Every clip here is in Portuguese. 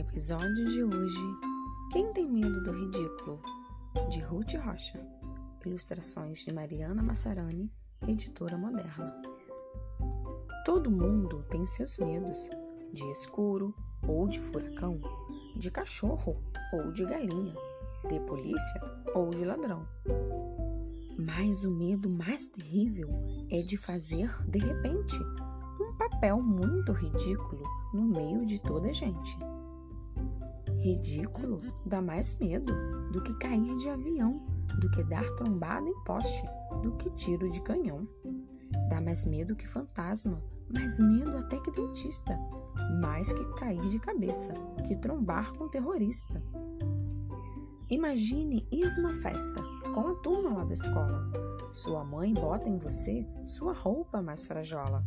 episódio de hoje, Quem tem medo do ridículo? De Ruth Rocha. Ilustrações de Mariana Massarani, editora moderna. Todo mundo tem seus medos, de escuro ou de furacão, de cachorro ou de galinha, de polícia ou de ladrão. Mas o medo mais terrível é de fazer de repente um papel muito ridículo no meio de toda a gente. Ridículo dá mais medo do que cair de avião, do que dar trombada em poste, do que tiro de canhão. Dá mais medo que fantasma, mais medo até que dentista, mais que cair de cabeça, que trombar com terrorista. Imagine ir numa festa com a turma lá da escola. Sua mãe bota em você sua roupa mais frajola.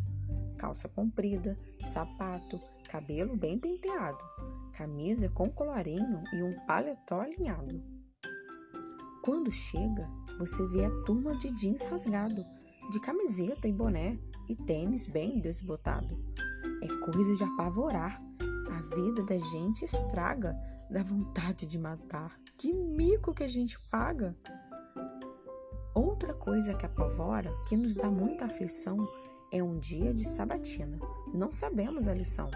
Calça comprida, sapato, cabelo bem penteado, camisa com colarinho e um paletó alinhado. Quando chega, você vê a turma de jeans rasgado, de camiseta e boné e tênis bem desbotado. É coisa de apavorar. A vida da gente estraga, dá vontade de matar. Que mico que a gente paga! Outra coisa que apavora, que nos dá muita aflição, é um dia de sabatina. Não sabemos a lição.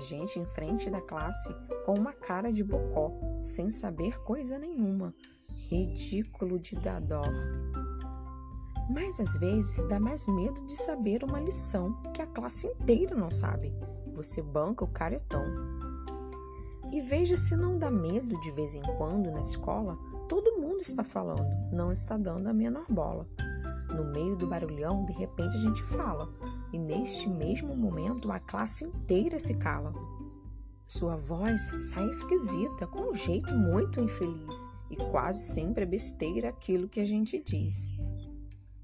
Gente em frente da classe com uma cara de bocó, sem saber coisa nenhuma. Ridículo de dar dó. Mas às vezes dá mais medo de saber uma lição que a classe inteira não sabe. Você banca o caretão. E veja se não dá medo de vez em quando na escola, todo mundo está falando, não está dando a menor bola. No meio do barulhão, de repente a gente fala, e neste mesmo momento a classe inteira se cala. Sua voz sai esquisita, com um jeito muito infeliz, e quase sempre é besteira aquilo que a gente diz.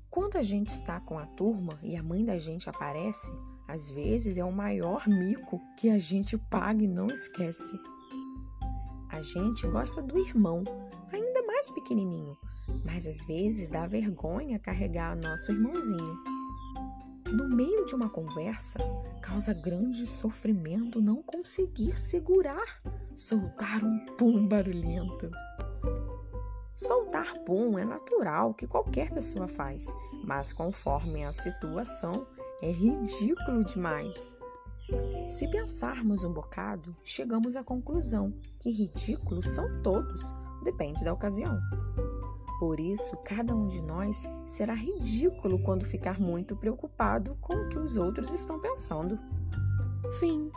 Quando a gente está com a turma e a mãe da gente aparece, às vezes é o maior mico que a gente paga e não esquece. A gente gosta do irmão, ainda mais pequenininho, mas às vezes dá vergonha carregar nosso irmãozinho. No meio de uma conversa, causa grande sofrimento não conseguir segurar, soltar um pum barulhento. Soltar pum é natural que qualquer pessoa faz, mas conforme a situação, é ridículo demais. Se pensarmos um bocado, chegamos à conclusão que ridículos são todos, depende da ocasião. Por isso, cada um de nós será ridículo quando ficar muito preocupado com o que os outros estão pensando. Fim.